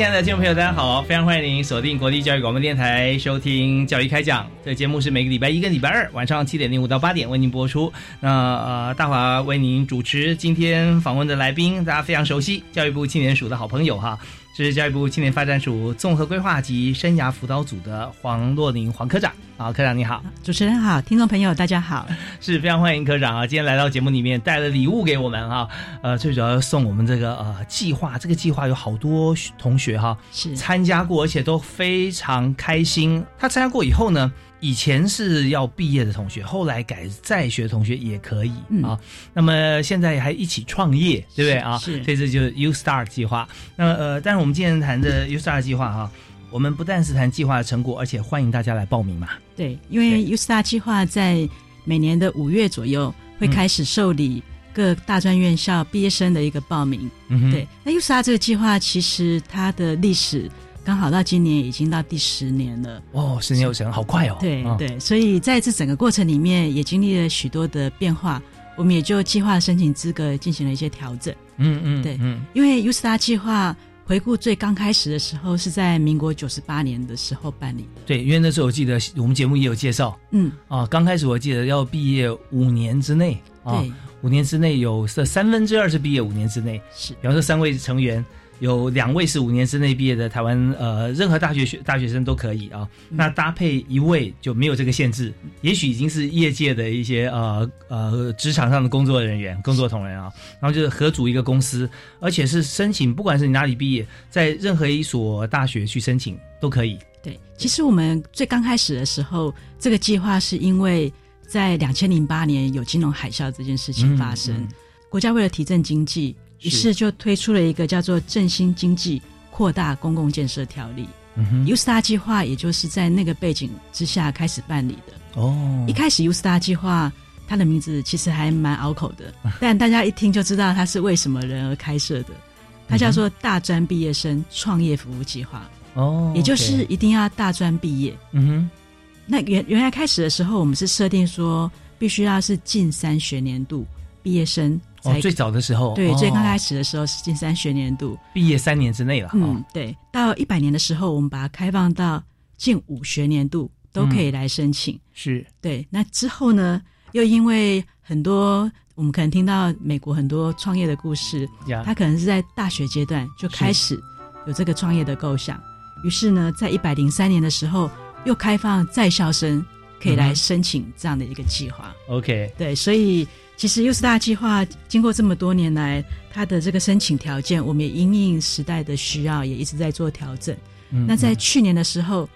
亲爱的听众朋友，大家好！非常欢迎您锁定国立教育广播电台收听《教育开讲》。这节目是每个礼拜一跟礼拜二晚上七点零五到八点为您播出。那呃，大华为您主持。今天访问的来宾，大家非常熟悉，教育部青年署的好朋友哈。这是教育部青年发展署综合规划及生涯辅导组的黄若宁黄科长。好，科长你好，主持人好，听众朋友大家好，是非常欢迎科长啊！今天来到节目里面带了礼物给我们哈，呃，最主要要送我们这个呃计划，这个计划有好多同学哈是参加过，而且都非常开心。他参加过以后呢，以前是要毕业的同学，后来改在学的同学也可以嗯啊。那么现在还一起创业，对不对啊？是，所以这次就是 U Star 计划。那么呃，但是我们今天谈的 U Star 计划哈。我们不但是谈计划的成果，而且欢迎大家来报名嘛。对，因为 U Star 计划在每年的五月左右会开始受理各大专院校毕业生的一个报名。嗯对，那 U Star 这个计划其实它的历史刚好到今年已经到第十年了。哦，十年有成，好快哦。对对，所以在这整个过程里面也经历了许多的变化，我们也就计划申请资格进行了一些调整。嗯嗯，对，嗯，因为 U Star 计划。回顾最刚开始的时候，是在民国九十八年的时候办理的。对，因为那时候我记得我们节目也有介绍。嗯啊，刚开始我记得要毕业五年之内啊，五年之内有这三分之二是毕业五年之内。是，比方说三位成员。有两位是五年之内毕业的台湾，呃，任何大学学大学生都可以啊。那搭配一位就没有这个限制，也许已经是业界的一些呃呃职场上的工作人员、工作同仁啊。然后就是合组一个公司，而且是申请，不管是你哪里毕业，在任何一所大学去申请都可以。对，其实我们最刚开始的时候，这个计划是因为在两千零八年有金融海啸这件事情发生，国家为了提振经济。于是就推出了一个叫做“振兴经济、扩大公共建设条例 ”，USTAR 计划，也就是在那个背景之下开始办理的。哦，一开始 USTAR 计划它的名字其实还蛮拗口的，但大家一听就知道它是为什么人而开设的。它叫做“大专毕业生创业服务计划”。哦，也就是一定要大专毕业。嗯哼，那原原来开始的时候，我们是设定说，必须要是近三学年度毕业生。哦，最早的时候，对，最刚开始的时候是近三学年度，毕业三年之内了。嗯，对，到一百年的时候，我们把它开放到近五学年度都可以来申请。是，对。那之后呢，又因为很多我们可能听到美国很多创业的故事，他可能是在大学阶段就开始有这个创业的构想，于是呢，在一百零三年的时候又开放在校生可以来申请这样的一个计划。OK，对，所以。其实 U Star 计划经过这么多年来，它的这个申请条件，我们也因应时代的需要，也一直在做调整。那在去年的时候，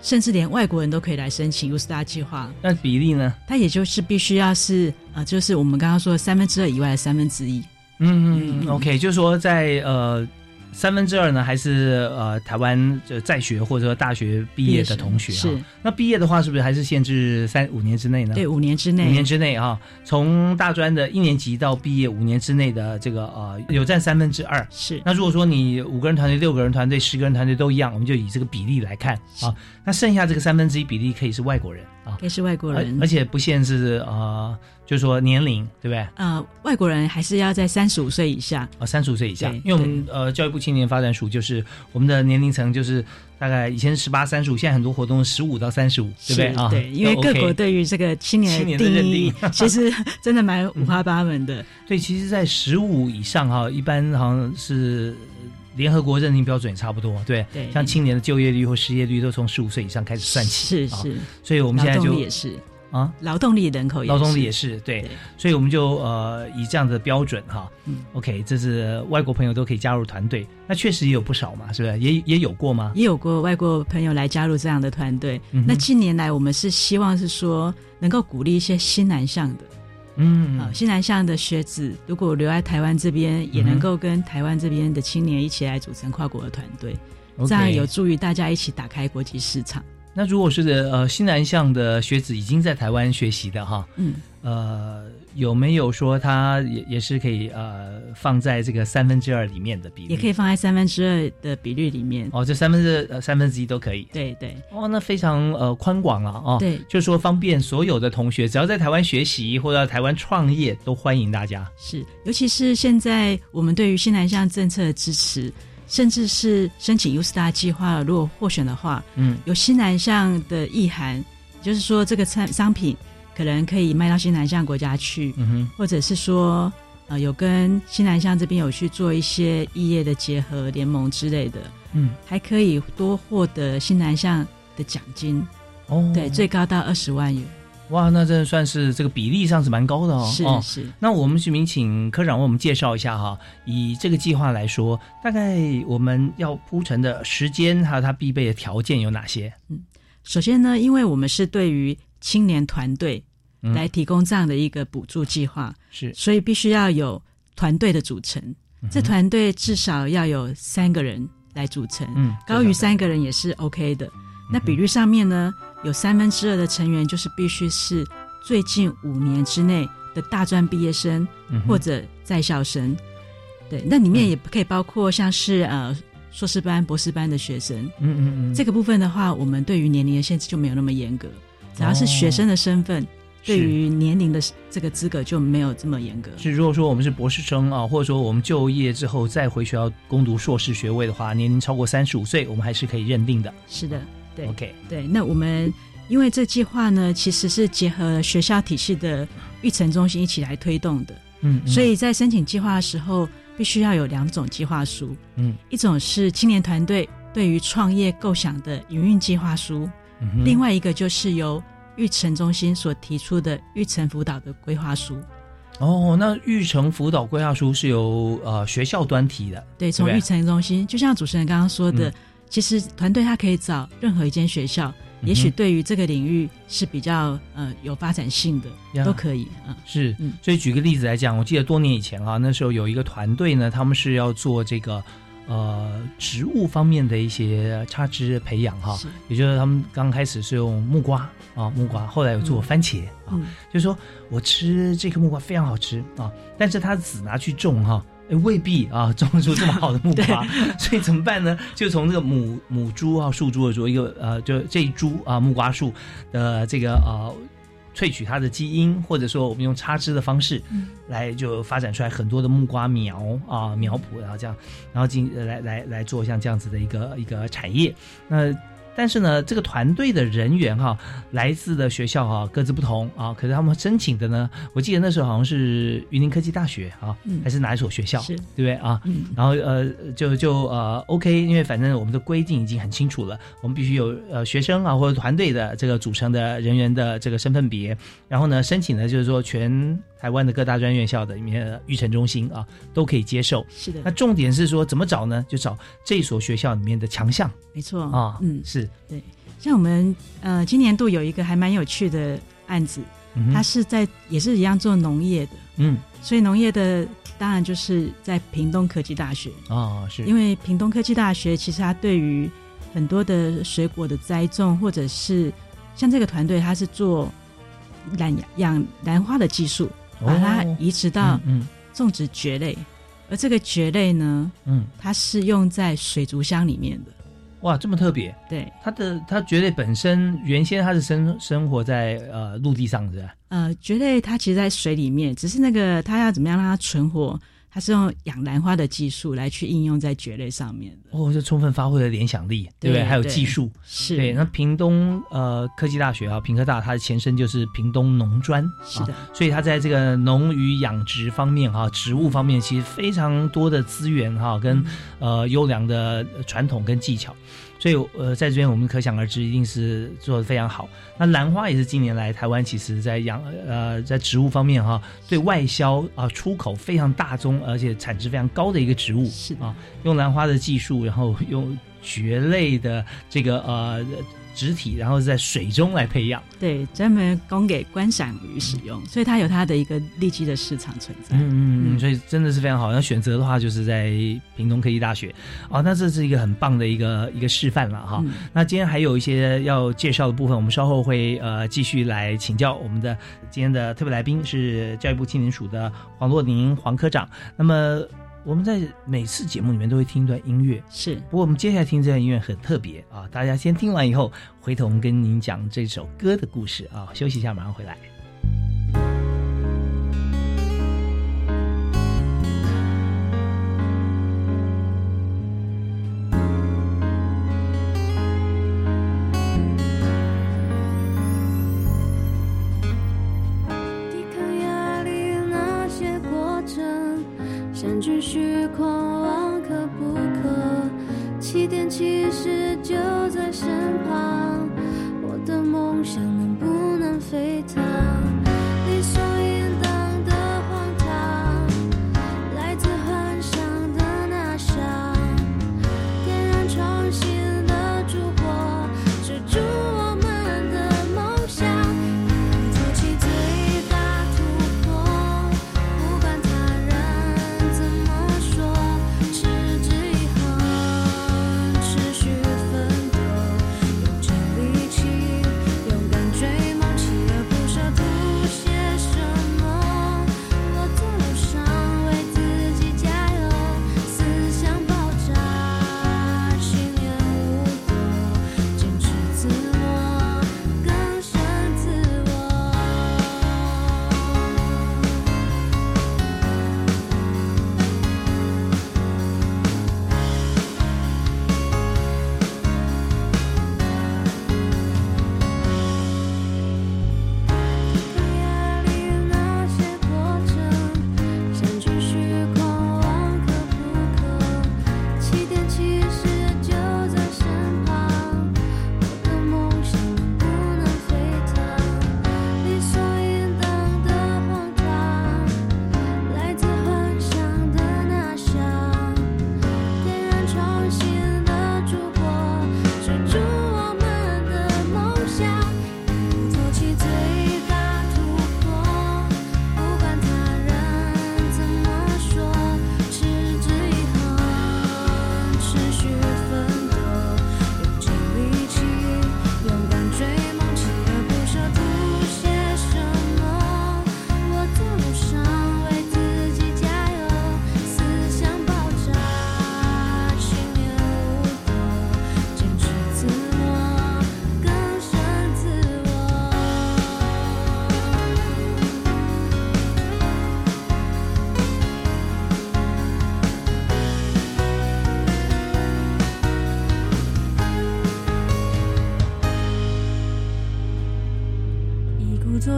甚至连外国人都可以来申请 U Star 计划。那比例呢？它也就是必须要是呃，就是我们刚刚说的三分之二以外的三分之一。嗯嗯，OK，就是说在呃。三分之二呢，还是呃台湾就在学或者说大学毕业的同学是。那毕业的话，是不是还是限制三五年之内呢？对，五年之内，五年之内啊，从大专的一年级到毕业五年之内的这个呃有占三分之二。是。那如果说你五个人团队、六个人团队、十个人团队都一样，我们就以这个比例来看啊。那剩下这个三分之一比例可以是外国人啊，可以是外国人，而且不限是呃就是说年龄对不对？呃，外国人还是要在三十五岁以下。哦，三十五岁以下，因为我们呃教育部青年发展署就是我们的年龄层就是大概以前十八三十五，现在很多活动十五到三十五，对不对？啊？对，因为各国对于这个青年的认定。义定，其实真的蛮五花八门的。对，其实，在十五以上哈，一般好像是联合国认定标准也差不多，对，对。像青年的就业率或失业率都从十五岁以上开始算起，啊是。是，所以我们现在就也是，啊，劳动力人口也劳动力也是对。对，所以我们就呃以这样的标准哈、嗯。O k 这是外国朋友都可以加入团队，那确实也有不少嘛，是不是？也也有过吗？也有过外国朋友来加入这样的团队。嗯那近年来，我们是希望是说能够鼓励一些新南向的。嗯，啊、新南向的学子，如果留在台湾这边，也能够跟台湾这边的青年一起来组成跨国的团队，OK。这样有助于大家一起打开国际市场。那如果是呃新南向的学子已经在台湾学习的哈，嗯，呃，有没有说他也也是可以呃放在这个三分之二里面的比例？也可以放在三分之二的比率里面。哦，这三分之呃三分之一都可以。对对哦，那非常呃宽广了哦。对就是说方便所有的同学，只要在台湾学习或者在台湾创业，都欢迎大家。是，尤其是现在我们对于新南向政策的支持，甚至是申请 U Star 计划，如果获选的话，嗯。有新南向的意涵，就是说这个产商品可能可以卖到新南向国家去，嗯哼，或者是说呃有跟新南向这边有去做一些异业的结合联盟之类的，嗯。还可以多获得新南向的奖金，哦，对，最高到二十万元，哇，那真的算是这个比例上是蛮高的哦。是哦是。那我们徐明请科长为我们介绍一下哈，以这个计划来说，大概我们要铺陈的时间还有它必备的条件有哪些？嗯首先呢，因为我们是对于青年团队嗯来提供这样的一个补助计划，是所以必须要有团队的组成。嗯这团队至少要有三个人来组成，嗯高于三个人也是 OK 的。那比率上面呢，有三分之二的成员就是必须是最近五年之内的大专毕业生嗯或者在校生。对，那里面也可以包括像是呃硕士班、博士班的学生。嗯嗯嗯，这个部分的话，我们对于年龄的限制就没有那么严格，只要是学生的身份，对于年龄的这个资格就没有这么严格。是如果说我们是博士生啊，或者说我们就业之后再回学校攻读硕士学位的话，年龄超过三十五岁，我们还是可以认定的。是的，对 OK，对。那我们因为这计划呢，其实是结合学校体系的育成中心一起来推动的，嗯，嗯。所以在申请计划的时候，必须要有两种计划书，嗯。一种是青年团队对于创业构想的营运计划书，嗯另外一个就是由育成中心所提出的育成辅导的规划书。哦，那育成辅导规划书是由呃学校端提的，对，从育成中心，就像主持人刚刚说的，嗯其实团队他可以找任何一间学校，也许对于这个领域是比较呃有发展性的，呀都可以啊。是嗯，所以举个例子来讲，我记得多年以前啊，那时候有一个团队呢，他们是要做这个呃植物方面的一些插枝培养哈，也就是他们刚开始是用木瓜啊木瓜，后来有做番茄啊，嗯，就是说我吃这颗木瓜非常好吃啊，但是它籽拿去种哈。哎，未必啊，种出这么好的木瓜，所以怎么办呢？就从这个母母株啊，树株的株，一个呃，就这一株啊木瓜树的这个呃萃取它的基因，或者说我们用插枝的方式，嗯来就发展出来很多的木瓜苗啊苗圃，然后这样，然后进呃来来来做像这样子的一个一个产业。那但是呢，这个团队的人员哈、来自的学校哈、各自不同啊，可是他们申请的呢，我记得那时候好像是云林科技大学啊，嗯。还是哪一所学校，是。对不对？啊？嗯。然后呃，就就呃，OK，因为反正我们的规定已经很清楚了，我们必须有呃学生啊或者团队的这个组成的人员的这个身份别，然后呢，申请呢就是说全台湾的各大专院校的里面的育成中心啊都可以接受。是的。那，重点是说怎么找呢？就找这所学校里面的强项。没错。啊，嗯，是。对，像我们呃今年度有一个还蛮有趣的案子，它是在也是一样做农业的，嗯。所以农业的当然就是在屏东科技大学，啊是，因为屏东科技大学其实它对于很多的水果的栽种，或者是像这个团队，它是做兰养兰花的技术，把它哦。移植到嗯种植蕨类，而这个蕨类呢，嗯。它是用在水族箱里面的，哇，这么特别。对，它的它蕨类本身原先它是生生活在呃陆地上的，呃，蕨类它其实在水里面，只是那个它要怎么样让它存活，它是用养兰花的技术来去应用在蕨类上面的。哦，就充分发挥了联想力，对不对？还有技术。是，对，那屏东呃科技大学啊，屏科大它的前身就是屏东农专，是的啊，所以它在这个农渔养殖方面哈、植物方面其实非常多的资源哈、跟、呃优良的传统跟技巧，所以呃在这边我们可想而知，一定是做的非常好。那兰花也是近年来台湾其实在养呃在植物方面哈、对外销啊、出口非常大宗，而且产值非常高的一个植物，是的啊，用兰花的技术，然后用蕨类的这个呃植体，然后在水中来培养。对，专门供给观赏鱼使用，所以它有它的一个利基的市场存在。嗯嗯所以真的是非常好。那选择的话，就是在屏东科技大学哦，那这是一个很棒的一个一个示范了哈。嗯那今天还有一些要介绍的部分，我们稍后会呃继续来请教我们的今天的特别来宾是教育部青年署的黄若宁黄科长。那么我们在每次节目里面都会听一段音乐，是不过我们接下来听这段音乐很特别啊，大家先听完以后，回头我们跟您讲这首歌的故事啊。休息一下，马上回来。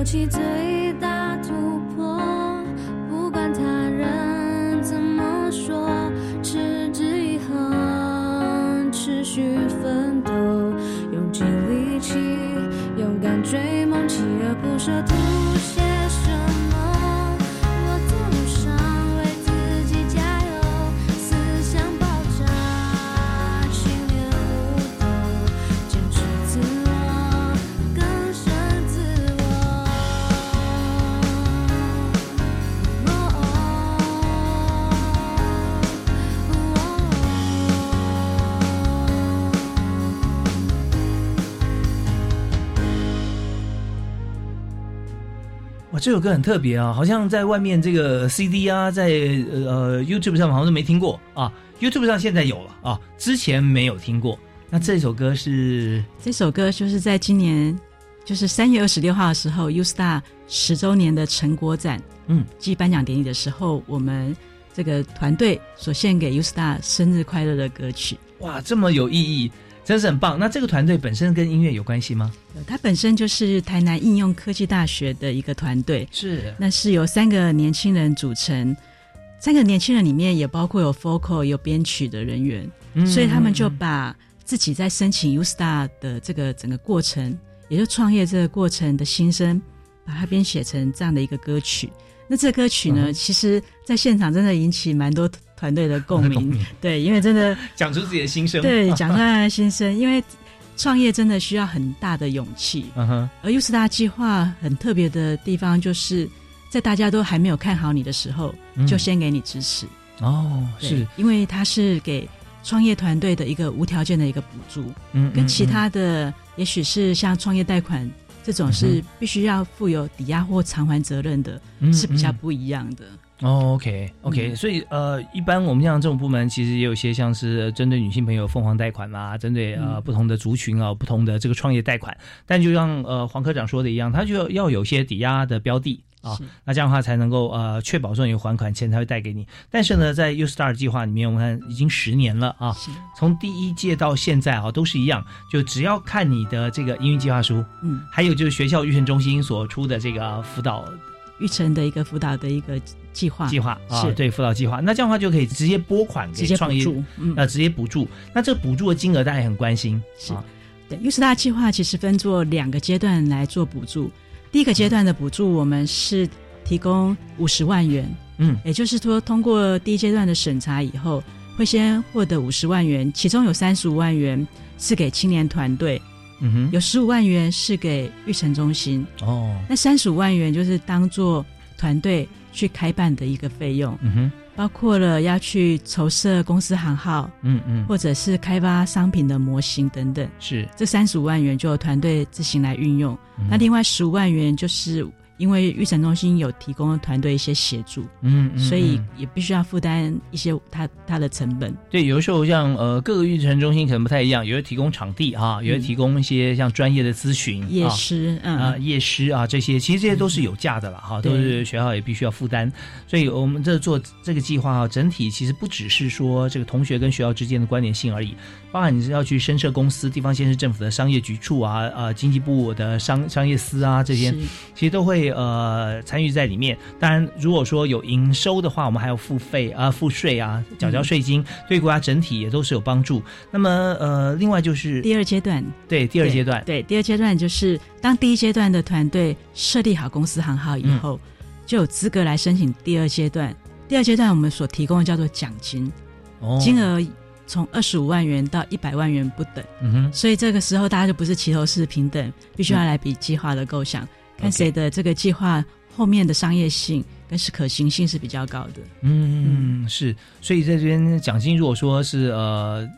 一鼓作气，最这首歌很特别啊，好像在外面这个 CD 啊，在呃 YouTube 上好像都没听过啊，YouTube 上现在有了啊，之前没有听过。那这首歌是这首歌就是在今年，就是三月二十六号的时候，U Star 十周年的成果展，嗯，暨颁奖典礼的时候，我们这个团队所献给 U Star 生日快乐的歌曲。哇，这么有意义，真是很棒。那这个团队本身跟音乐有关系吗？呃它本身就是台南应用科技大学的一个团队，是，那是由三个年轻人组成。三个年轻人里面也包括有 vocal 有编曲的人员，嗯所以他们就把自己在申请 U Star 的这个整个过程，也就创业这个过程的心声，把它编写成这样的一个歌曲。那这个歌曲呢，嗯其实在现场真的引起蛮多团队的 共鸣，对，因为真的 讲出自己的心声。对讲出来的心声，因为创业真的需要很大的勇气，嗯哼，而 U Star 计划很特别的地方，就是在大家都还没有看好你的时候，嗯。就先给你支持。哦，对是，因为它是给创业团队的一个无条件的一个补助，嗯跟其嗯。他的也许是像创业贷款这种是必须要负有抵押或偿还责任的，嗯是比较嗯不一样的。哦，OK OK，、嗯所以呃，一般我们像这种部门，其实也有些像是针对女性朋友凤凰贷款啦，针对呃、嗯不同的族群啊，不同的这个创业贷款。但就像呃黄科长说的一样，他就要要有些抵押的标的啊，那这样的话才能够呃确保说你有还款，钱才会贷给你。但是呢，在 U Star 计划里面，我们看已经十年了啊，是，从第一届到现在啊，都是一样，就只要看你的这个营运计划书，嗯，还有就是学校预选中心所出的这个辅导育成的一个辅导的一个计划，计划啊，对辅导计划，那这样的话就可以直接拨款直接给创业，补助。嗯，呃，直接补助。那这个补助的金额大家也很关心是。啊，对 U Star 计划其实分做两个阶段来做补助。第一个阶段的补助，我们是提供五十万元，嗯。也就是说，通过第一阶段的审查以后，会先获得五十万元，其中有三十五万元是给青年团队，嗯哼，有十五万元是给育成中心，哦，那三十五万元就是当做团队去开办的一个费用，嗯哼，包括了要去筹设公司行号，嗯嗯，或者是开发商品的模型等等。是，这三十五万元就由团队自行来运用，嗯。那另外十五万元就是因为育成中心有提供团队一些协助，嗯，嗯所以嗯也必须要负担一些它它的成本。对，有的时候像呃各个育成中心可能不太一样，有的提供场地啊，有的提供一些像专业的咨询夜啊。师，啊，嗯，夜师啊，这些其实这些都是有价的了哈，都是学校也必须要负担。所以我们这做这个计划哈，整体其实不只是说这个同学跟学校之间的关联性而已，包含你是要去深设公司、地方县市政府的商业局处啊、呃经济部的商商业司啊这些，其实都会呃参与在里面。当然，如果说有营收的话，我们还要付费啊、付税啊、缴交税金，对国家整体也都是有帮助。那么呃，另外就是第二阶段，对第二阶段，对，第二阶段就是当第一阶段的团队设立好公司行号以后，嗯就有资格来申请第二阶段。第二阶段我们所提供的叫做奖金，哦金额从二十五万元到一百万元不等。嗯哼，所以这个时候大家就不是齐头式平等，必须要来比计划的构想，看谁的这个计划后面的商业性跟是可行性是比较高的。嗯，是，所以在这边奖金，如果说是呃，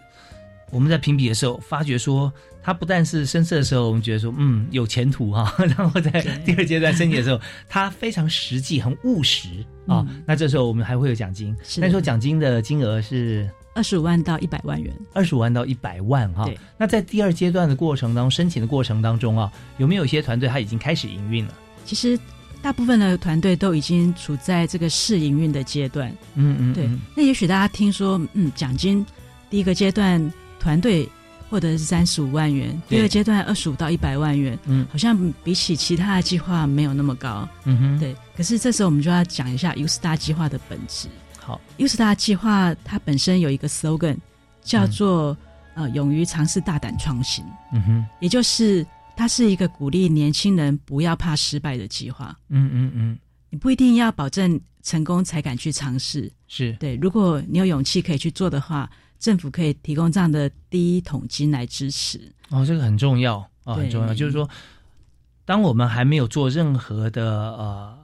我们在评比的时候，发觉说它不但是深色的时候，我们觉得说嗯有前途哈、然后在第二阶段申请的时候，它非常实际、很务实啊、嗯。那这时候我们还会有奖金，那时候奖金的金额是二十五万到一百万元，二十五万到一百万哈、对那在第二阶段的过程当中，申请的过程当中啊，有没有一些团队他已经开始营运了？其实大部分的团队都已经处在这个试营运的阶段。嗯嗯，对嗯，那也许大家听说，嗯，奖金第一个阶段团队获得是三十五万元，第二阶段二十五到一百万元，嗯好像比起其他的计划没有那么高。嗯哼，，对，可是这时候我们就要讲一下 U Star 计划的本质。好，U Star 计划它本身有一个 slogan，叫做、呃勇于尝试、大胆创新，嗯哼，也就是它是一个鼓励年轻人不要怕失败的计划。嗯嗯嗯，你不一定要保证成功才敢去尝试，是，对，如果你有勇气可以去做的话，政府可以提供这样的第一桶金来支持。哦，这个很重要。啊、对很重要。就是说，当我们还没有做任何的呃，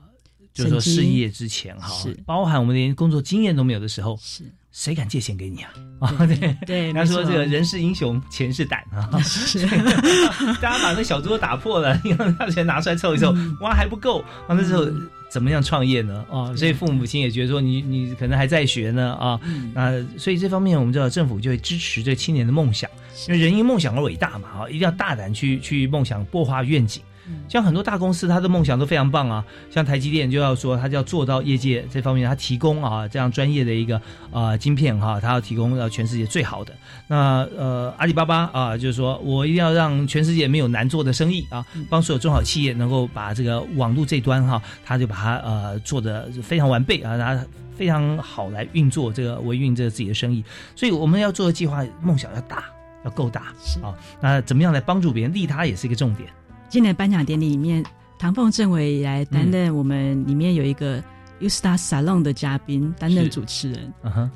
就是说事业之前哈是，包含我们连工作经验都没有的时候，是，谁敢借钱给你啊？啊，对。对，人家说这个人是英雄，钱是胆啊！是 大家把那小桌打破了，你让他钱拿出来凑一凑，哇还不够啊！那时候怎么样创业呢？啊，所以父母亲也觉得说你你可能还在学呢啊，那所以这方面我们知道政府就会支持这青年的梦想，因为人因梦想而伟大嘛，啊，一定要大胆去去梦想，擘画愿景。像很多大公司，他的梦想都非常棒啊。像台积电就要说，他就要做到业界这方面，他提供啊这样专业的一个啊晶片哈，他要提供到全世界最好的。那呃阿里巴巴啊，就是说我一定要让全世界没有难做的生意啊，帮所有中小企业能够把这个网络这端哈，他就把它呃做的非常完备啊，他非常好来运作这个维运这个自己的生意。所以我们要做的计划梦想要大，要够大啊。那怎么样来帮助别人利他也是一个重点。今年颁奖典礼里面，唐凤政委来担任我们里面有一个 U Star Salon 的嘉宾，担任主持人。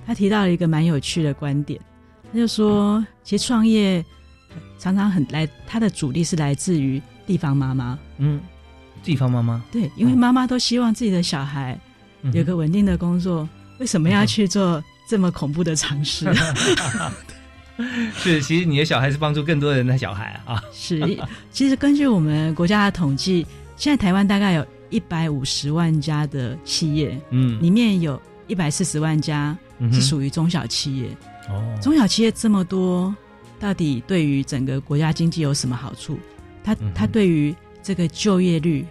他提到了一个蛮有趣的观点，他就说，其实创业常常很来，他的主力是来自于地方妈妈。嗯，地方妈妈。对，因为妈妈都希望自己的小孩有个稳定的工作，为什么要去做这么恐怖的尝试？是，其实你的小孩是帮助更多人的小孩啊。是，其实根据我们国家的统计，现在台湾大概有一百五十万家的企业，嗯，里面有一百四十万家是属于中小企业。哦，中小企业这么多，到底对于整个国家经济有什么好处？它它对于这个就业率？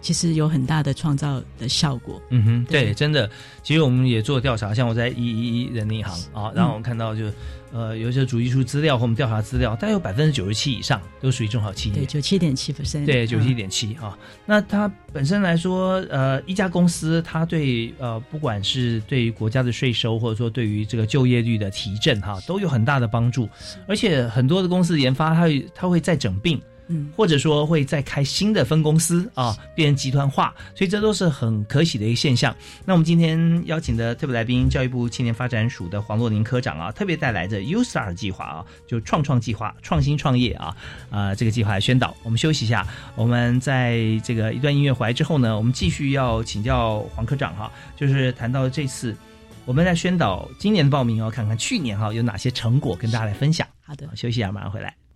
其实有很大的创造的效果。嗯哼，对，真的。其实我们也做调查，像我在一一一人银行啊，然后我们看到就呃有一些主计处资料和我们调查资料，大概有百分之九十七以上都属于中小企业。对，九七点七 percent。对，九七点七啊。那它本身来说，呃，一家公司它对呃不管是对于国家的税收，或者说对于这个就业率的提振哈，都有很大的帮助。而且很多的公司研发，它会它会再整并。嗯，或者说会再开新的分公司啊，变成集团化，所以这都是很可喜的一个现象。那我们今天邀请的特别来宾，教育部青年发展署的黄若宁科长啊，特别带来的 U Star 计划啊，就创创计划、创新创业啊，啊，这个计划来宣导。我们休息一下，我们在这个一段音乐回来之后呢，我们继续要请教黄科长哈，就是谈到这次我们在宣导今年的报名哦，看看去年哈有哪些成果跟大家来分享。好的，休息一下，马上回来。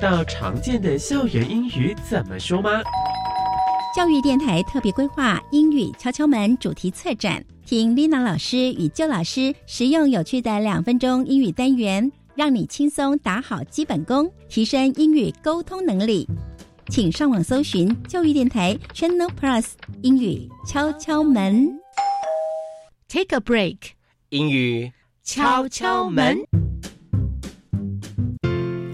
道常见的校园英语怎么说吗？教育电台特别规划英语敲敲门主题策展，听 Lina 老师与旧老师实用有趣的两分钟英语单元，让你轻松打好基本功，提升英语沟通能力。请上网搜寻教育电台 Channel Plus 英语敲敲门。Take a break，英语敲敲门。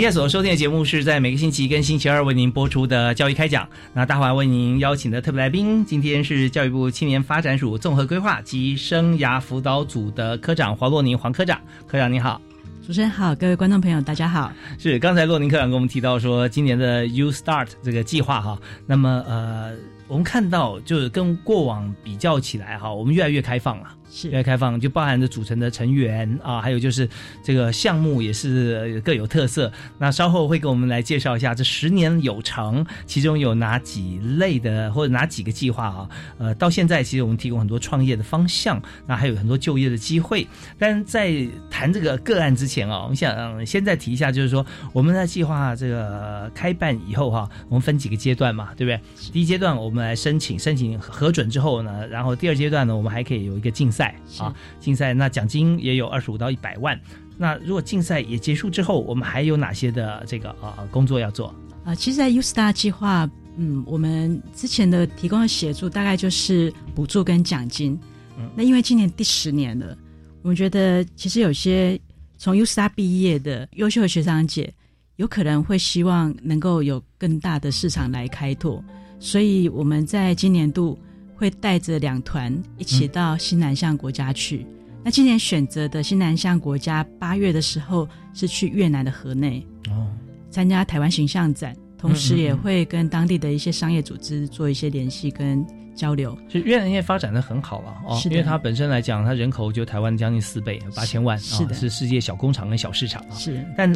您现在所收听的节目是在每个星期跟星期二为您播出的教育开讲。那大华为您邀请的特别来宾，今天是教育部青年发展署综合规划及生涯辅导组的科长黄洛宁黄科长。科长您好。主持人好，各位观众朋友，大家好。是刚才洛宁科长跟我们提到说，今年的 U Start 这个计划哈，那么呃，我们看到就是跟过往比较起来哈，我们越来越开放了。是越来越开放，就包含着组成的成员啊，还有就是这个项目也是各有特色。那稍后会给我们来介绍一下这十年有成，其中有哪几类的或者哪几个计划啊？呃，到现在其实我们提供很多创业的方向，那还有很多就业的机会。但在谈这个个案之前啊，我们想先再提一下，就是说我们在计划这个开办以后哈、我们分几个阶段嘛，对不对？第一阶段我们来申请，申请核准之后呢，然后第二阶段呢，我们还可以有一个竞赛啊，竞赛那奖金也有二十五到一百万。那如果竞赛也结束之后，我们还有哪些的这个呃工作要做？啊，其实，在 U Star 计划，嗯，我们之前的提供的协助大概就是补助跟奖金。嗯，那因为今年第十年了，我们觉得其实有些从 U Star 毕业的优秀的学长姐，有可能会希望能够有更大的市场来开拓，所以我们在今年度会带着两团一起到新南向国家去。那今年选择的新南向国家，八月的时候是去越南的河内哦，参加台湾形象展，同时也会跟当地的一些商业组织做一些联系跟交流。是越南现在发展的很好啊哦，因为它本身来讲，它人口就台湾将近四倍，八千万，是的啊是世界小工厂跟小市场啊。是，但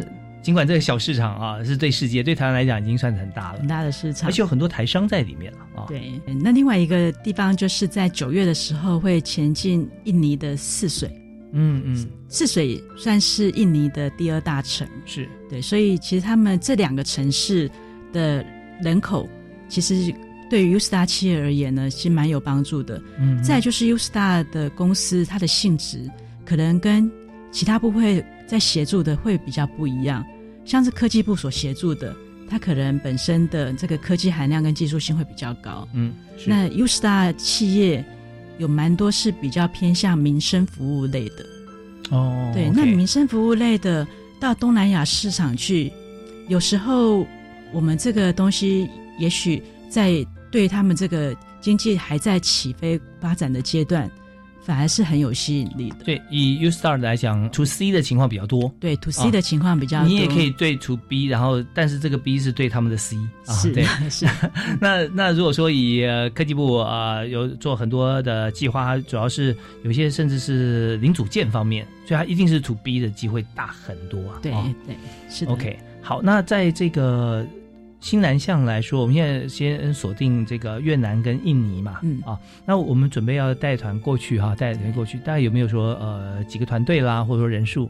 尽管这个小市场啊是对世界对台湾来讲已经算是很大了，很大的市场，而且有很多台商在里面了啊。对，那另外一个地方就是在九月的时候会前进印尼的泗水。嗯嗯，泗水算是印尼的第二大城，是。对，所以其实他们这两个城市的人口，其实对于 Ustar 企业而言呢，其实蛮有帮助的。嗯，再就是 Ustar 的公司，它的性质可能跟其他部会在协助的会比较不一样，像是科技部所协助的，它可能本身的这个科技含量跟技术性会比较高。嗯，那 Ustar 企业。有蛮多是比较偏向民生服务类的哦，对，那民生服务类的到东南亚市场去，有时候我们这个东西也许在对他们这个经济还在起飞发展的阶段，反而是很有吸引力的。对，以 U Star 来讲，To C 的情况比较多。对，To C 的情况比较多。你也可以对 To B，然后但是这个 B 是对他们的 C 啊。是，对，是。那那如果说以科技部啊有做很多的计划，主要是有些甚至是零组件方面，所以它一定是 To B 的机会大很多啊。对对，是的。OK，好，那在这个。新南向来说，我们现在先锁定这个越南跟印尼嘛，嗯啊，那我们准备要带团过去哈，带团过去，大概有没有说呃几个团队啦，或者说人数？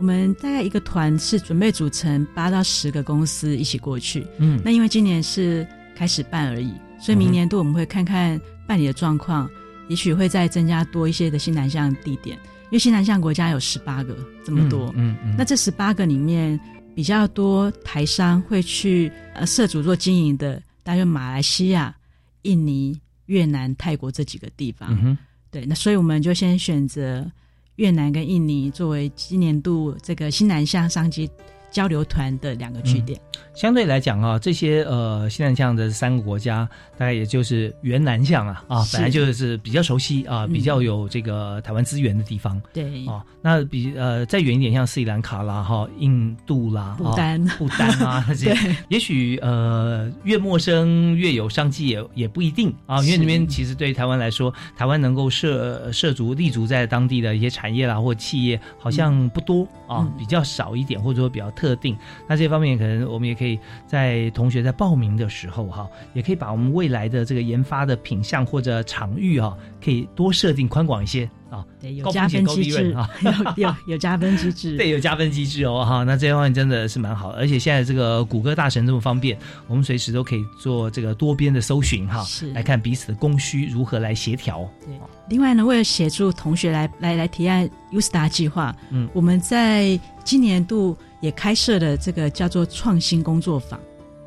我们大概一个团是准备组成八到十个公司一起过去，嗯，那因为今年是开始办而已，所以明年度我们会看看办理的状况，也许会再增加多一些的新南向地点，因为新南向国家有十八个这么多，嗯嗯，那这十八个里面。比较多台商会去呃涉足做经营的，大约马来西亚、印尼、越南、泰国这几个地方。对，那所以我们就先选择越南跟印尼作为今年度这个新南向商机交流团的两个据点。相对来讲啊，这些呃现在这样的三个国家，大概也就是原南向啊啊，本来就是比较熟悉啊，比较有这个台湾资源的地方。对。啊，那比呃再远一点，像斯里兰卡啦、哈印度啦、不丹、不丹啊这些，也许呃越陌生越有商机也也不一定啊，因为那边其实对台湾来说，台湾能够涉涉足立足在当地的一些产业啦或企业，好像不多啊，比较少一点，或者说比较特定。那这方面可能我们也可以。在同学在报名的时候哈，也可以把我们未来的这个研发的品相或者场域哈，可以多设定宽广一些啊。对，有加分机制啊，有有有加分机制。对，有加分机制哦哈。那这方面真的是蛮好，而且现在这个谷歌大神这么方便，我们随时都可以做这个多边的搜寻哈，是来看彼此的供需如何来协调。对，另外呢，为了协助同学来来来提案 Usta 计划，嗯，我们在今年度。也开设了这个叫做创新工作坊，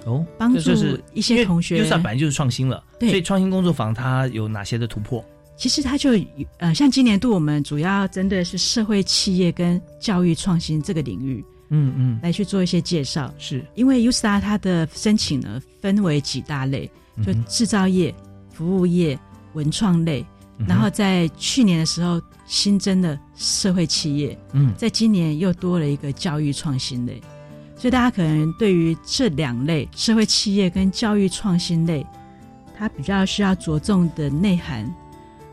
哦，帮助一些同学。就算本来就是创新了，所以创新工作坊它有哪些的突破？其实它就呃，像今年度我们主要针对是社会企业跟教育创新这个领域，嗯嗯，来去做一些介绍。是因为 USTA 它的申请呢分为几大类，就制造业、服务业、文创类。然后在去年的时候新增的社会企业，嗯，在今年又多了一个教育创新类，所以大家可能对于这两类社会企业跟教育创新类，它比较需要着重的内涵，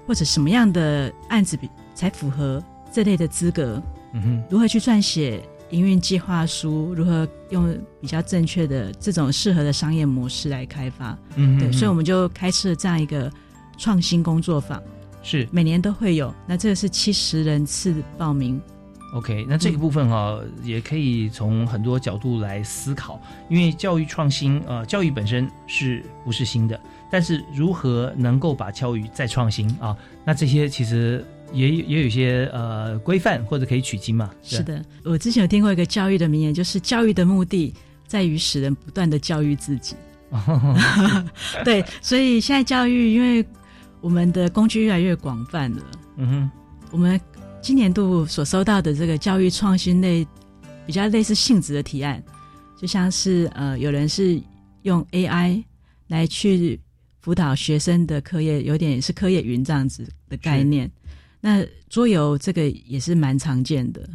或者什么样的案子比才符合这类的资格？嗯哼，如何去撰写营运计划书？如何用比较正确的这种适合的商业模式来开发？嗯，对，所以我们就开设这样一个。创新工作坊是每年都会有，那这个是七十人次报名。OK，那这个部分哈也可以从很多角度来思考，因为教育创新呃，教育本身是不是新的？但是如何能够把教育再创新啊？那这些其实也也有一些呃规范或者可以取经嘛？是的，我之前有听过一个教育的名言，就是教育的目的在于使人不断的教育自己。对，所以现在教育因为。我们的工具越来越广泛了。嗯哼，我们今年度所收到的这个教育创新类比较类似性质的提案，就像是呃，有人是用 AI 来去辅导学生的课业，有点是课业云这样子的概念。那桌游这个也是蛮常见的，对。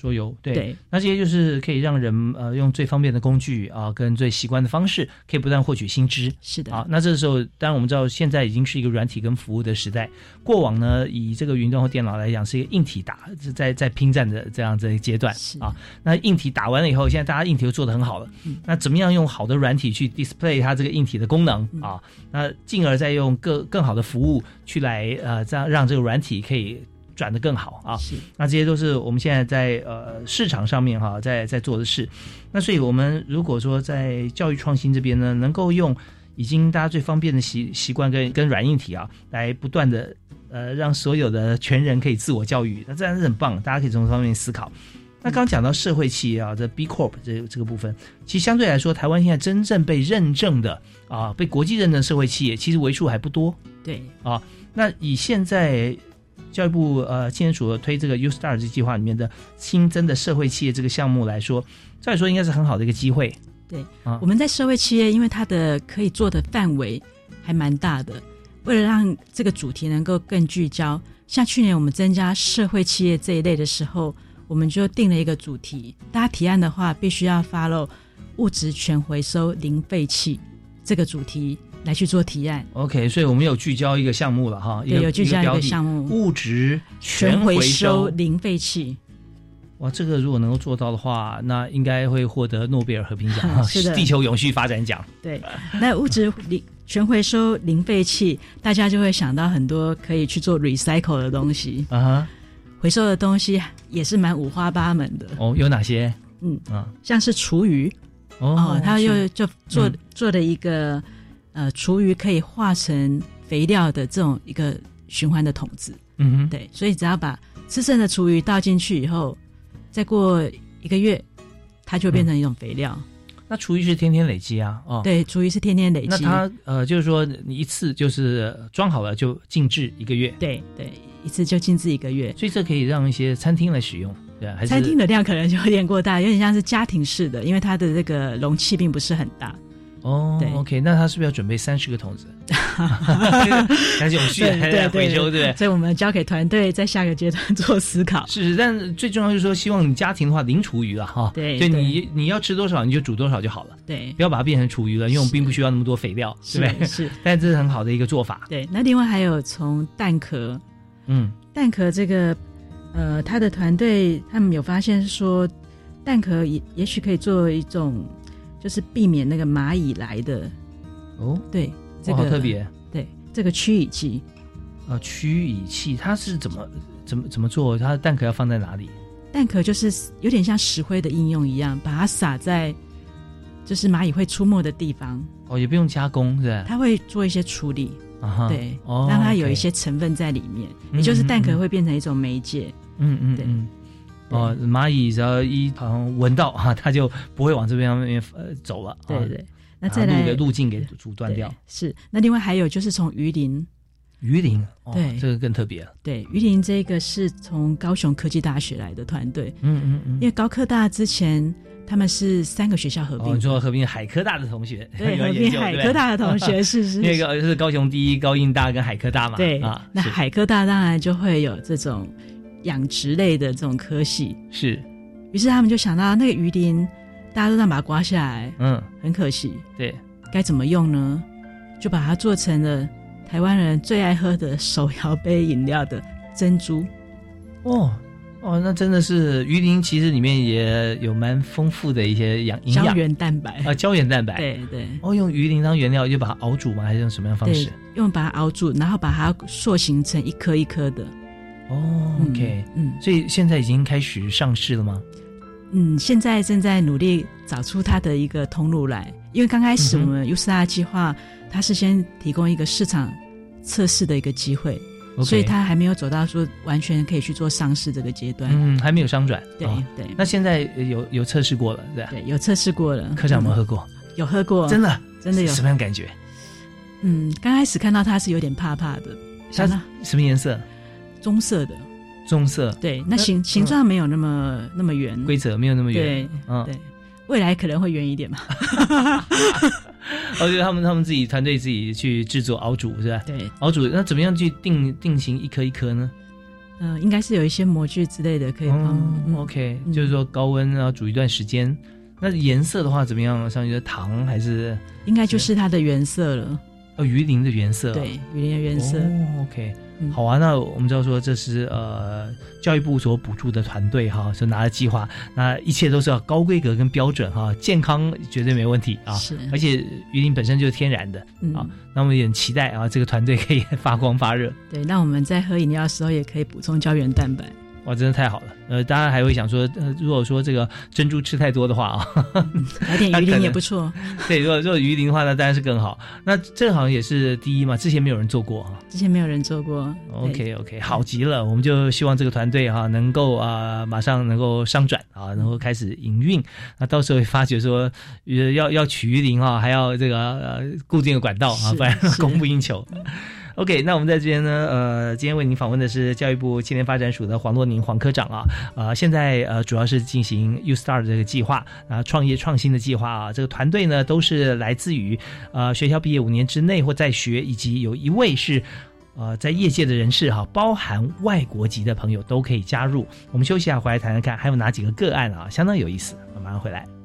桌游对，那这些就是可以让人呃用最方便的工具啊，跟最习惯的方式，可以不断获取新知。是的，啊，那这个时候，当然我们知道现在已经是一个软体跟服务的时代。过往呢，以这个云端和电脑来讲，是一个硬体打在在拼战的这样子一个阶段啊。那硬体打完了以后，现在大家硬体都做得很好了。那怎么样用好的软体去 display 它这个硬体的功能啊？那进而再用更更好的服务去来呃，这样让这个软体可以。转得更好啊！是，那这些都是我们现在在呃市场上面哈，在在做的事。那所以我们如果说在教育创新这边呢，能够用已经大家最方便的习习惯跟跟软硬体啊，来不断的呃让所有的全人可以自我教育，那这样是很棒。大家可以从这方面思考。那刚讲到社会企业啊，这 B Corp 这这个部分，其实相对来说，台湾现在真正被认证的啊，被国际认证社会企业，其实为数还不多。对啊，那以现在。教育部呃，青年署推这个 U Star 这计划里面的新增的社会企业这个项目来说，照理说应该是很好的一个机会。对啊，我们在社会企业，因为它的可以做的范围还蛮大的，为了让这个主题能够更聚焦，像去年我们增加社会企业这一类的时候，我们就定了一个主题，大家提案的话，必须要 follow 物质全回收零废弃这个主题来去做提案。OK，所以我们有聚焦一个项目了哈，有聚焦一个项目物质全回回收零废弃。哇，这个如果能够做到的话，那应该会获得诺贝尔和平奖 是的地球永续发展奖。对，那物质零全回收零废弃，大家就会想到很多可以去做 recycle 的东西。啊哈，回收的东西也是蛮五花八门的。哦，有哪些？嗯啊，像是厨余哦他又就做、嗯做了一个呃厨余可以化成肥料的这种一个循环的桶子。嗯哼，对，所以只要把吃剩的厨余倒进去以后，再过一个月，它就变成一种肥料。那厨余是天天累积啊，哦，对，厨余是天天累积。那它呃，就是说你一次就是装好了就静置一个月，对对，一次就静置一个月。所以这可以让一些餐厅来使用，对啊，还是餐厅的量可能就有点过大，有点像是家庭式的，因为它的这个容器并不是很大。哦对，OK，那他是不是要准备三十个桶子？还是永续，对还是回收，对不对？所以我们交给团队在下个阶段做思考。是是，但最重要就是说，希望你家庭的话零厨余了哈。对就你你要吃多少你就煮多少就好了，对不要把它变成厨余了，因为我们并不需要那么多肥料，对不对？是是 但这是很好的一个做法。对，那另外还有从蛋壳，嗯，蛋壳这个，呃，他的团队他们有发现说，蛋壳也也许可以作为一种，就是避免那个蚂蚁来的。哦，对，这哇个好特别。对，这个驱蚁剂，呃，驱蚁器它是怎么怎么怎么做？它的蛋壳要放在哪里？蛋壳就是有点像石灰的应用一样，把它撒在就是蚂蚁会出没的地方，哦，也不用加工，是吧？它会做一些处理。啊对，哦让它有一些成分在里面，嗯也就是蛋壳会变成一种媒介。嗯嗯对嗯。哦，蚂蚁只要一好像闻到哈，它就不会往这边方面呃走了。啊对对，那再来路给路径给阻断掉。是，那另外还有就是从鱼鳞，鱼鳞，哦对这个更特别了。对，鱼鳞这个是从高雄科技大学来的团队，嗯嗯嗯因为高科大之前他们是三个学校合哦，并你，说合并海科大的同学，对 有合并海科大的同学 是是那个是高雄第一高应大跟海科大嘛？对啊，那海科大当然就会有这种养殖类的这种科系，是，于是他们就想到那个鱼鳞，大家都让把它刮下来，嗯，很可惜，对，该怎么用呢？就把它做成了台湾人最爱喝的手摇杯饮料的珍珠。哦哦，那真的是鱼鳞，其实里面也有蛮丰富的一些养营养胶原蛋白啊，胶原蛋白，对对哦，用鱼鳞当原料就把它熬煮吗？还是用什么样的方式？，用把它熬煮，然后把它塑形成一颗一颗的。哦，OK，嗯，所以现在已经开始上市了吗？嗯，现在正在努力找出它的一个通路来，因为刚开始我们 U 四 R 计划，它是先提供一个市场测试的一个机会所以它还没有走到说完全可以去做上市这个阶段。嗯，还没有商转。对哦对那现在有有测试过了，对吧？对，有测试过了。科长有没有喝过？有喝过，真的真的有什么样感觉？嗯，刚开始看到它是有点怕怕的，它什么颜色？棕色的，棕色。对，那形形状没有那么那么圆，规则没有那么圆对，嗯对，未来可能会圆一点嘛。哦，就是他们他们自己团队自己去制作熬煮是吧？对，熬煮那怎么样去定定型一颗一颗呢？嗯、应该是有一些模具之类的可以帮。嗯哦 OK，就是说高温然后煮一段时间。那颜色的话怎么样？像一个糖还是应该就是它的原色了。哦鱼鳞的原色？对，鱼鳞的原色。哦，OK，、嗯好啊。那我们知道说这是呃教育部所补助的团队哈，就拿了计划，那一切都是要高规格跟标准哈，健康绝对没问题啊。是而且鱼鳞本身就是天然的、嗯啊，那我们也很期待啊，这个团队可以 发光发热。对，那我们在喝饮料的时候也可以补充胶原蛋白。哇，真的太好了！呃，当然还会想说，呃，如果说这个珍珠吃太多的话啊，来点鱼鳞也不错。对，如果如果鱼鳞的话，那当然是更好。那这好像也是第一嘛，之前没有人做过哈。之前没有人做过。OK OK，好极了，我们就希望这个团队哈、能够啊、马上能够商转啊，能够开始营运。那到时候发觉说，呃，要要取鱼鳞啊，还要这个呃固定的管道啊，不然供不应求。OK，那我们在这边呢，呃，今天为您访问的是教育部青年发展署的黄洛宁黄科长啊，呃，现在呃主要是进行 U Star 这个计划啊，创业创新的计划啊，这个团队呢都是来自于呃学校毕业五年之内或在学，以及有一位是呃，在业界的人士哈，包含外国籍的朋友都可以加入。我们休息一下，回来谈谈看，还有哪几个个案啊，相当有意思。我马上回来。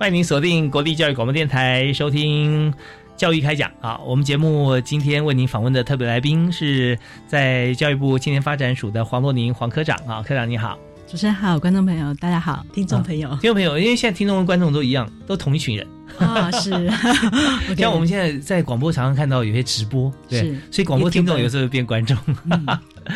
欢迎您锁定国立教育广播电台收听。教育开讲。啊！我们节目今天为您访问的特别来宾是在教育部青年发展署的黄洛宁黄科长。啊，科长你好，主持人好，观众朋友。大家好，听众朋友，听众朋友，因为现在听众跟观众都一样，都同一群人。啊，是。像我们现在在广播常常看到有些直播，对，所以广播听众有时候变观众。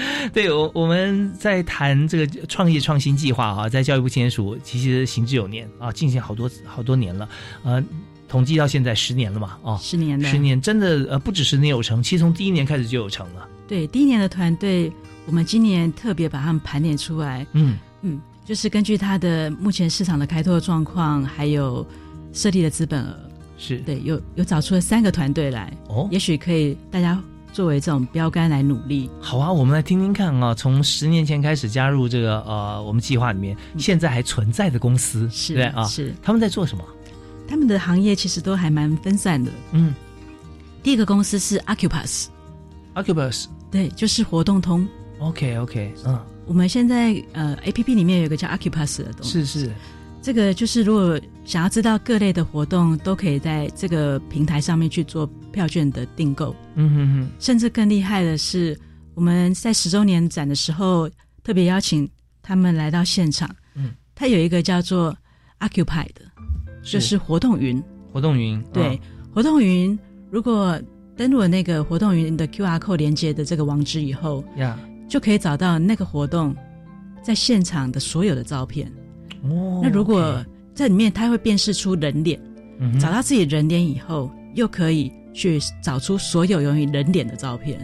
对我我们在谈这个创业创新计划啊，在教育部签署其实行之有年啊，进行好多好多年了，呃。统计到现在十年了嘛？哦，十年了，十年真的呃，不止十年有成，其实从第一年开始就有成了。对，第一年的团队，我们今年特别把他们盘点出来。嗯嗯，就是根据他的目前市场的开拓状况，还有设立的资本额，是对，有有找出了三个团队来。哦，也许可以大家作为这种标杆来努力。好啊，我们来听听看啊，从十年前开始加入这个呃我们计划里面，现在还存在的公司，是对啊，是。他们在做什么？他们的行业其实都还蛮分散的。嗯，第一个公司是 Acupass，Acupass，对，就是活动通。OK OK，嗯，我们现在呃 A P P 里面有一个叫 Acupass 的东西。是，是，这个就是如果想要知道各类的活动，都可以在这个平台上面去做票券的订购。嗯哼哼，甚至更厉害的是，我们在十周年展的时候，特别邀请他们来到现场。嗯，他有一个叫做 Occupy 的。就是活动云，活动云对，活动云如果登录了那个活动云的 Q R code 连接的这个网址以后，呀，就可以找到那个活动在现场的所有的照片。哦，那如果在里面，它会辨识出人脸，嗯、找到自己人脸以后，又可以去找出所有用于人脸的照片。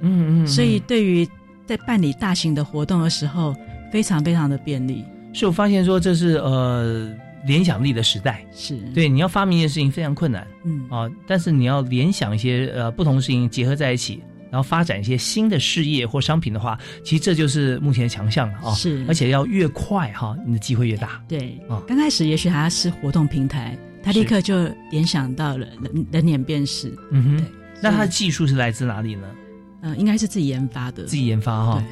嗯嗯，所以对于在办理大型的活动的时候，非常非常的便利。所以我发现说这是呃。联想力的时代。是。对，你要发明一件事情非常困难，嗯。啊，但是你要联想一些呃不同的事情结合在一起，然后发展一些新的事业或商品的话，其实这就是目前的强项了啊。是，而且要越快哈，你的机会越大。对啊，刚开始也许它是活动平台，它立刻就联想到了人人脸辨识。嗯哼，那它的技术是来自哪里呢？嗯、呃，应该是自己研发的，自己研发哈。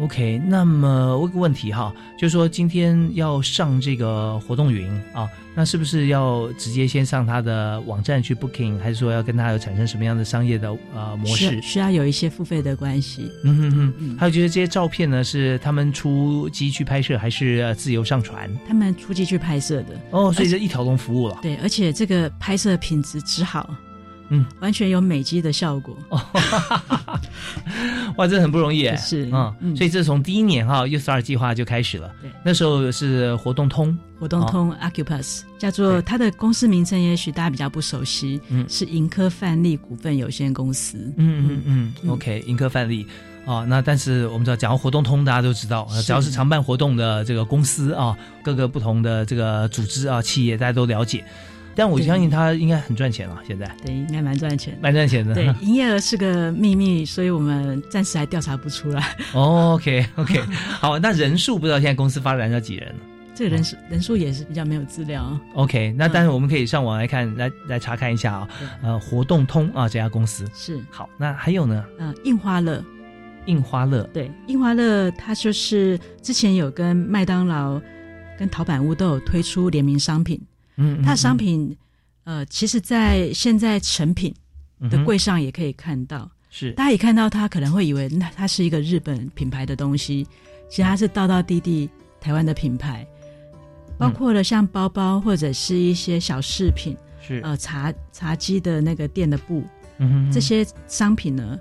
OK，那么我有个问题哈，就是说今天要上这个活动云啊，那是不是要直接先上他的网站去 booking，还是说要跟他有产生什么样的商业的呃模式？需要有一些付费的关系。嗯哼哼，嗯、还有就是这些照片呢，是他们出机去拍摄，还是自由上传？他们出机去拍摄的。哦，所以这一条龙服务了。对，而且这个拍摄品质之好。嗯，完全有美肌的效果。哦，哇，这很不容易哎。是，嗯，嗯。所以这从第一年哈 u s r 计划就开始了。对，那时候是活动通，活动通 Acupass 叫做它的公司名称，也许大家比较不熟悉，嗯，是盈科范例股份有限公司。嗯嗯嗯嗯，OK，盈科范例。啊，那但是我们知道，讲到活动通，大家都知道，只要是常办活动的这个公司啊，各个不同的这个组织啊、企业，大家都了解。但我相信他应该很赚钱了，现在对，应该蛮赚钱，蛮赚钱的。对，营业额是个秘密，所以我们暂时还调查不出来。哦、OK OK，好，那人数不知道现在公司发展到几人了？这个人数、人数也是比较没有资料。OK，那但是我们可以上网来看，来来查看一下啊。呃，活动通啊这家公司是好，那还有呢？嗯、呃，印花乐，印花乐对，印花乐它就是之前有跟麦当劳、跟陶板屋都有推出联名商品。嗯，它的商品，呃，其实，在现在成品的柜上也可以看到。嗯、是，大家一看到它，可能会以为那它是一个日本品牌的东西，其实它是道道地地台湾的品牌，包括了像包包或者是一些小饰品，是。呃茶茶几的那个垫的布，嗯哼这些商品呢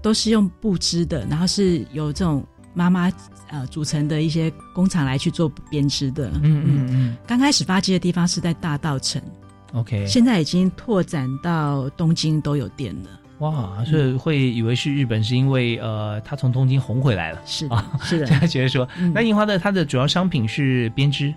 都是用布织的，然后是由这种妈妈呃组成的一些工厂来去做编织的。嗯嗯嗯。刚开始发迹的地方是在大道城，，OK，现在已经拓展到东京都有店了。哇，所以会以为是日本，是因为呃，他从东京红回来了，是的啊，是的。这样觉得说，嗯。那印花的它的主要商品是编织？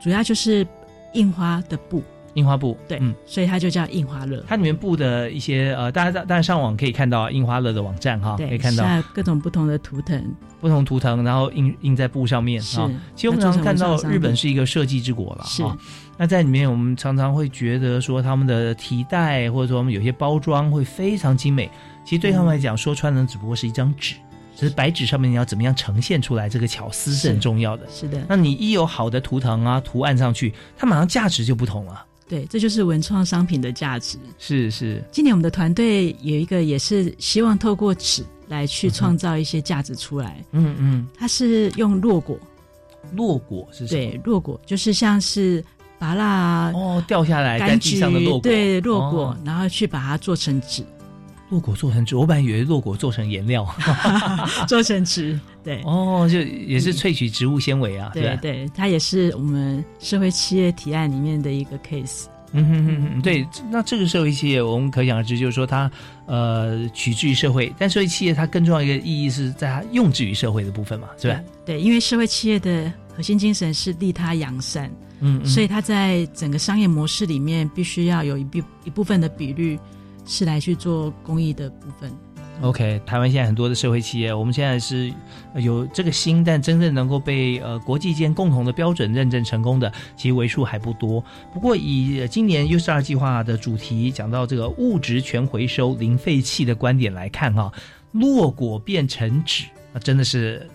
主要就是印花的布，印花布，对，嗯，所以它就叫印花乐。它里面布的一些呃，大家当然上网可以看到印花乐的网站哈，可，以看到下各种不同的图腾，不同图腾，然后印印在布上面是啊。其实我们常常看到日本是一个设计之国了是啊。那在里面，我们常常会觉得说他们的提袋或者说我们有些包装会非常精美。其实对他们来讲，说穿了只不过是一张纸，只是白纸上面你要怎么样呈现出来，这个巧思是很重要的。是的，那你一有好的图腾啊、图案上去，它马上价值就不同了。对，这就是文创商品的价值。是是，今年我们的团队有一个也是希望透过纸来去创造一些价值出来。嗯嗯，它是用落果，落果是什么？对，落果就是像是拔蜡啊，哦，掉下来在柑地上的落果，对，落果，哦然后去把它做成纸，落果做成纸，我本来以为落果做成颜料，做成纸，对。哦，就也是萃取植物纤维啊，吧？对对，它也是我们社会企业提案里面的一个 case。嗯哼哼哼，对，那这个社会企业，我们可想而知，就是说它呃取之于社会，但社会企业它更重要一个意义是在它用之于社会的部分嘛，是吧？对，因为社会企业的核心精神是利他扬善，嗯嗯所以它在整个商业模式里面必须要有一部一部分的比率是来去做公益的部分。OK，台湾现在很多的社会企业，我们现在是呃有这个心，但真正能够被呃国际间共同的标准认证成功的，其实为数还不多。不过以呃今年 U 十二计划的主题讲到这个物质全回收、零废弃的观点来看哈、落果变成纸，啊，真的是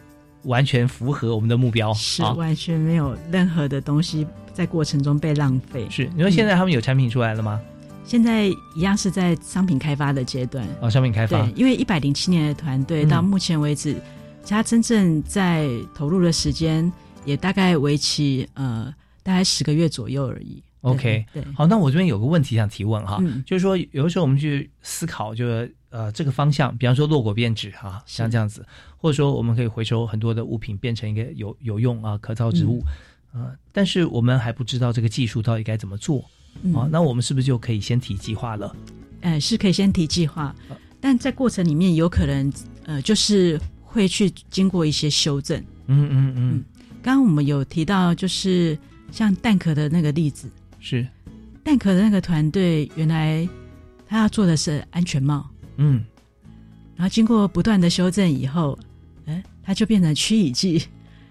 完全符合我们的目标是啊。完全没有任何的东西在过程中被浪费。是，你说现在他们有产品出来了吗？现在一样是在商品开发的阶段。哦，商品开发。对，因为一百零七年的团队嗯。到目前为止，他真正在投入的时间也大概为期呃大概十个月左右而已。OK，对，好，那我这边有个问题想提问哈，嗯。就是说有的时候我们去思考，就是呃这个方向，比方说落果变质哈，像这样子，或者说我们可以回收很多的物品变成一个有有用啊可造之物，嗯。呃，但是我们还不知道这个技术到底该怎么做嗯。啊，那我们是不是就可以先提计划了？呃，是可以先提计划，但在过程里面有可能呃，就是会去经过一些修正。嗯嗯嗯，刚刚我们有提到，就是像蛋壳的那个例子，是。蛋壳的那个团队，原来他要做的是安全帽，嗯，然后经过不断的修正以后，哎，它就变成驱蚁剂，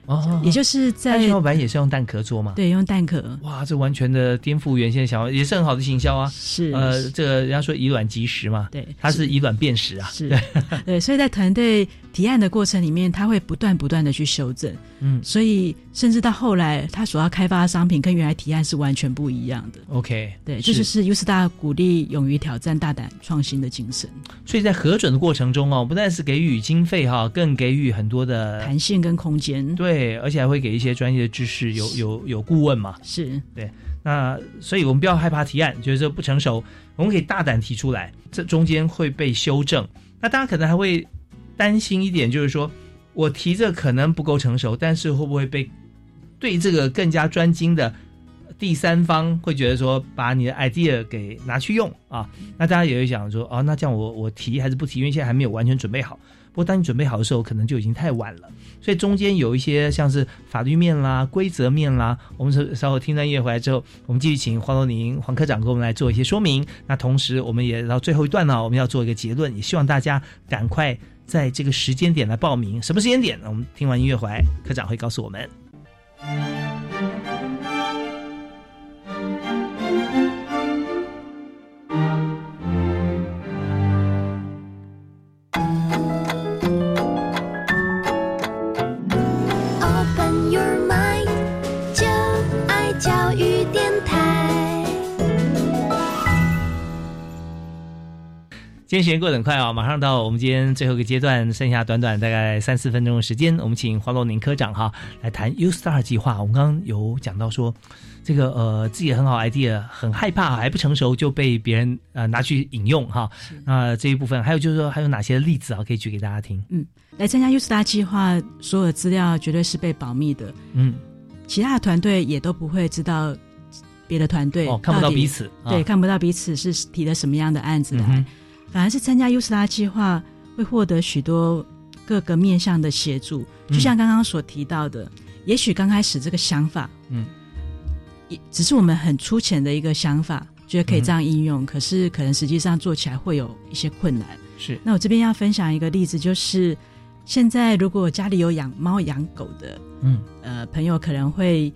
哦，也就是在安全帽板也是用蛋壳做吗？对用蛋壳，哇，这完全的颠覆原先的想法，也是很好的行销啊。是呃，这个人家说以卵击石嘛，对，它是以卵变石啊，是。对，对，所以在团队提案的过程里面，他会不断不断的去修正，嗯。所以甚至到后来，他所要开发的商品跟原来提案是完全不一样的。OK，对，这就是 U Star 鼓励勇于挑战、大胆创新的精神，所以在核准的过程中哦，不但是给予经费哈，更给予很多的弹性跟空间。对，而且还会给一些专业的知识，有有有顾问嘛。是对，那所以我们不要害怕提案，觉得这不成熟，我们可以大胆提出来，这中间会被修正。那大家可能还会担心一点，就是说我提这可能不够成熟，但是会不会被对这个更加专精的第三方会觉得说把你的 idea 给拿去用啊？那大家也会想说，哦，那这样我我提还是不提？因为现在还没有完全准备好。不过当你准备好的时候，可能就已经太晚了。所以中间有一些像是法律面啦、规则面啦，我们稍稍后听段音乐回来之后，我们继续请黄罗宁黄科长给我们来做一些说明。那同时，我们也到最后一段呢，我们要做一个结论，也希望大家赶快在这个时间点来报名。什么时间点呢？我们听完音乐回来，科长会告诉我们。今天时间过得很快啊，马上到我们今天最后一个阶段，剩下短短大概三四分钟的时间，我们请黄洛宁科长哈来谈 U Star 计划。我们刚刚有讲到说，这个呃自己很好 idea，很害怕还不成熟就被别人呃拿去引用哈。那这一部分还有就是说还有哪些例子啊可以举给大家听？嗯，来参加 U Star 计划，所有的资料绝对是被保密的。嗯，其他的团队也都不会知道别的团队哦看不到彼此，对，看不到彼此是提了什么样的案子来。反而是参加 U 斯拉计划会获得许多各个面向的协助，就像刚刚所提到的，也许刚开始这个想法，嗯，也只是我们很粗浅的一个想法，觉得可以这样应用，可是可能实际上做起来会有一些困难。是，那我这边要分享一个例子，就是现在如果家里有养猫养狗的，嗯，呃，朋友可能会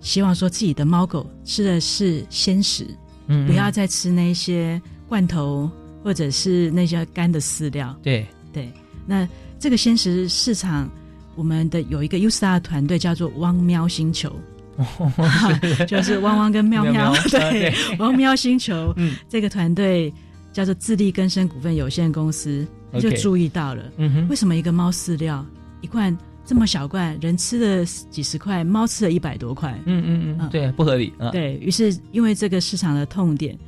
希望说自己的猫狗吃的是鲜食，嗯，不要再吃那些罐头。或者是那些干的饲料，对对。那这个鲜食市场，我们的有一个 U Star 团队叫做汪喵星球，就是汪汪跟喵喵，对，汪喵星球。嗯，这个团队叫做自力更生股份有限公司，就注意到了，嗯哼，为什么一个猫饲料一罐这么小罐，人吃了几十块，猫吃了一百多块？嗯嗯嗯，对，不合理。对于是，因为这个市场的痛点。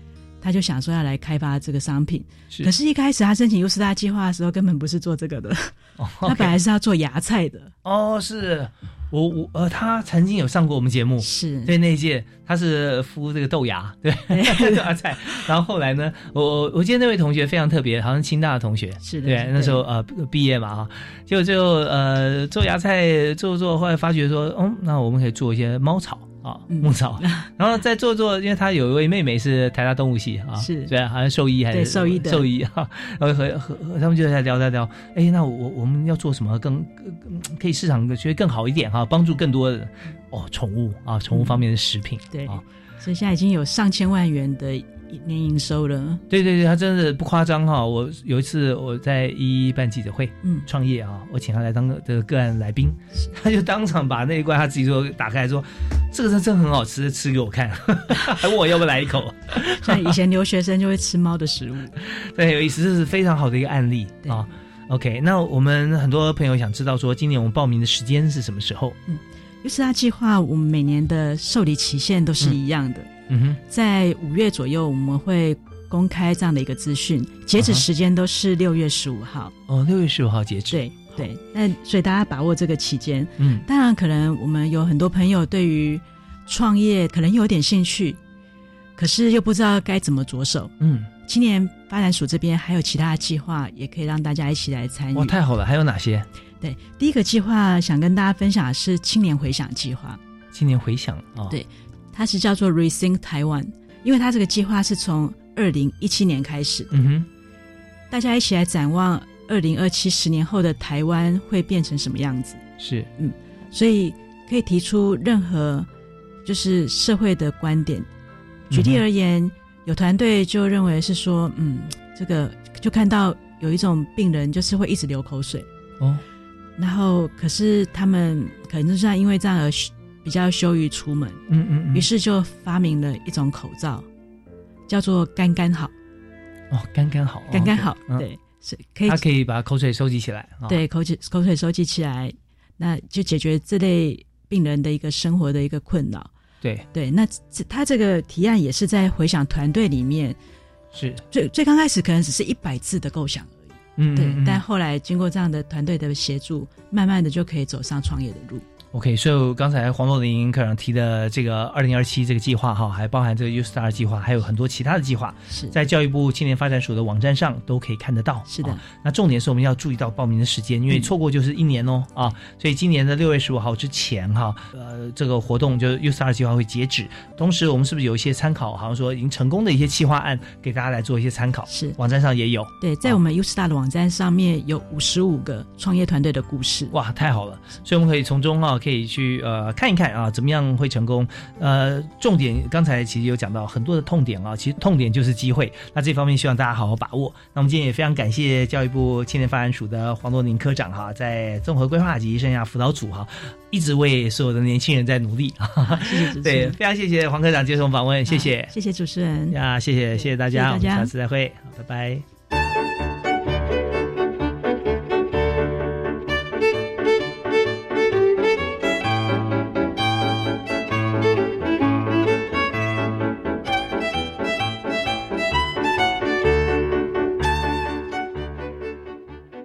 他就想说要来开发这个商品，可是，一开始他申请优势大计划的时候，根本不是做这个的，他本来是要做芽菜的。哦，是。我我呃，他曾经有上过我们节目，是。对那一届他是孵这个豆芽，对。豆 芽菜。然后后来呢，我我我记得那位同学非常特别，好像清大的同学，是的，对，那时候呃毕业嘛哈，结果最后呃做芽菜做做，后来发觉说，嗯，那我们可以做一些猫草。啊，牧草，然后再做做，因为他有一位妹妹是台大动物系啊，是。对，好像兽医还是兽医的。兽医哈，然后和和和他们就在聊聊聊，哎，那我我们要做什么更可以市场觉得更好一点哈，帮助更多的哦宠物啊，宠物方面的食品，对啊，所以现在已经有上千万元的。年营收了，对对对，他真的不夸张哈。我有一次我在一一办记者会，嗯，创业啊，我请他来当的个案来宾，他就当场把那一罐他自己说打开说，这个真真很好吃，吃给我看，还问我要不要来一口。像以前留学生就会吃猫的食物，对，有意思，这是非常好的一个案例啊。OK，那我们很多朋友想知道说，今年我们报名的时间是什么时候？嗯，优思大计划，我们每年的受理期限都是一样的。嗯哼，在五月左右我们会公开这样的一个资讯，截止时间都是六月十五号。哦，六月十五号截止。对对，那所以大家把握这个期间。嗯，当然可能我们有很多朋友对于创业可能有点兴趣，可是又不知道该怎么着手。嗯，今年发展署这边还有其他的计划，也可以让大家一起来参与。哇，太好了！还有哪些？对，第一个计划想跟大家分享的是青年回响计划。青年回响啊，对。它是叫做 Rethink Taiwan，因为它这个计划是从二零一七年开始的。嗯哼，大家一起来展望二零二七十年后的台湾会变成什么样子？是，嗯，所以可以提出任何就是社会的观点。举例而言，有团队就认为是说，嗯，这个就看到有一种病人就是会一直流口水哦，然后可是他们可能就是因为这样而。比较羞于出门，嗯嗯，于是就发明了一种口罩，叫做“刚刚好”。哦，刚刚好，刚刚好，对，是可以，它可以把口水收集起来，对，口水口水收集起来，那就解决这类病人的一个生活的一个困扰。对。对，那他这个提案也是在回想团队里面，是。最最刚开始可能只是一百字的构想而已，嗯，对，但后来经过这样的团队的协助，慢慢的就可以走上创业的路。OK，所以刚才黄若琳科长提的这个二零二七这个计划哈，还包含这个 U Star 计划，还有很多其他的计划，是在教育部青年发展署的网站上都可以看得到。是的，那重点是我们要注意到报名的时间，因为错过就是一年哦啊，所以今年的六月十五号之前哈，呃，这个活动就 U Star 计划会截止。同时，我们是不是有一些参考，好像说已经成功的一些企划案，给大家来做一些参考？是，网站上也有。对，在我们 U Star 的网站上面有五十五个创业团队的故事。哇，太好了！所以我们可以从中啊，可以去呃。呃，看一看啊，怎么样会成功？呃，重点刚才其实有讲到很多的痛点啊，其实痛点就是机会。那这方面希望大家好好把握。那我们今天也非常感谢教育部青年发展署的黄多宁科长哈，在综合规划及生涯辅导组哈，一直为所有的年轻人在努力。谢谢主持人，对，非常谢谢黄科长接受访问，谢谢，谢谢主持人呀，谢谢谢谢大家，大家，下次再会，拜拜。